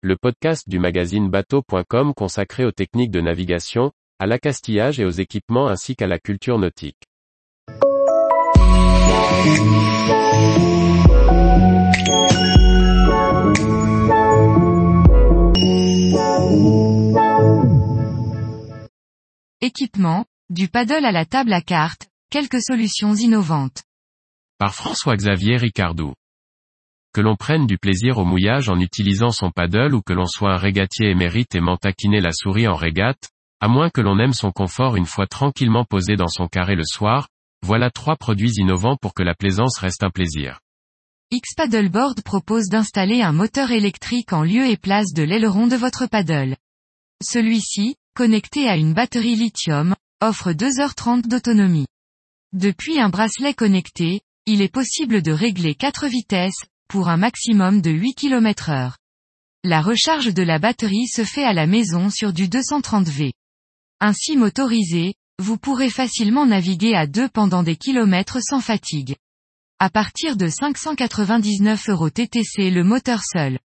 le podcast du magazine bateau.com consacré aux techniques de navigation, à l'accastillage et aux équipements ainsi qu'à la culture nautique. Équipement, du paddle à la table à cartes, quelques solutions innovantes. Par François-Xavier Ricardou. Que l'on prenne du plaisir au mouillage en utilisant son paddle ou que l'on soit un régatier émérite aimant taquiner la souris en régate, à moins que l'on aime son confort une fois tranquillement posé dans son carré le soir, voilà trois produits innovants pour que la plaisance reste un plaisir. X-Paddleboard propose d'installer un moteur électrique en lieu et place de l'aileron de votre paddle. Celui-ci, connecté à une batterie lithium, offre 2h30 d'autonomie. Depuis un bracelet connecté, il est possible de régler 4 vitesses, pour un maximum de 8 km heure. La recharge de la batterie se fait à la maison sur du 230V. Ainsi motorisé, vous pourrez facilement naviguer à deux pendant des kilomètres sans fatigue. À partir de 599 euros TTC le moteur seul.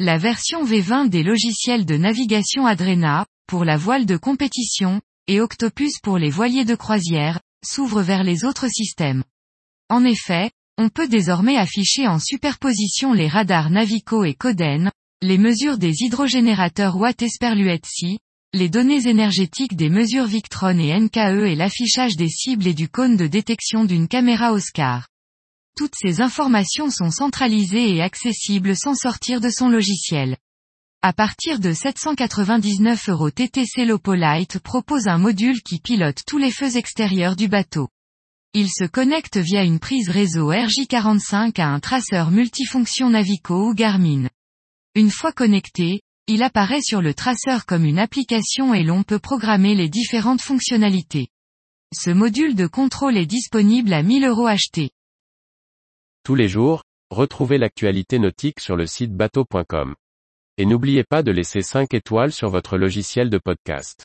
La version V20 des logiciels de navigation Adrena, pour la voile de compétition, et Octopus pour les voiliers de croisière, s'ouvre vers les autres systèmes. En effet, on peut désormais afficher en superposition les radars Navico et Coden, les mesures des hydrogénérateurs Watt Esperluetsi, les données énergétiques des mesures Victron et NKE et l'affichage des cibles et du cône de détection d'une caméra Oscar. Toutes ces informations sont centralisées et accessibles sans sortir de son logiciel. À partir de 799 euros TTC Lopolite propose un module qui pilote tous les feux extérieurs du bateau. Il se connecte via une prise réseau RJ45 à un traceur multifonction Navico ou Garmin. Une fois connecté, il apparaît sur le traceur comme une application et l'on peut programmer les différentes fonctionnalités. Ce module de contrôle est disponible à 1000 euros achetés. Tous les jours, retrouvez l'actualité nautique sur le site bateau.com. Et n'oubliez pas de laisser 5 étoiles sur votre logiciel de podcast.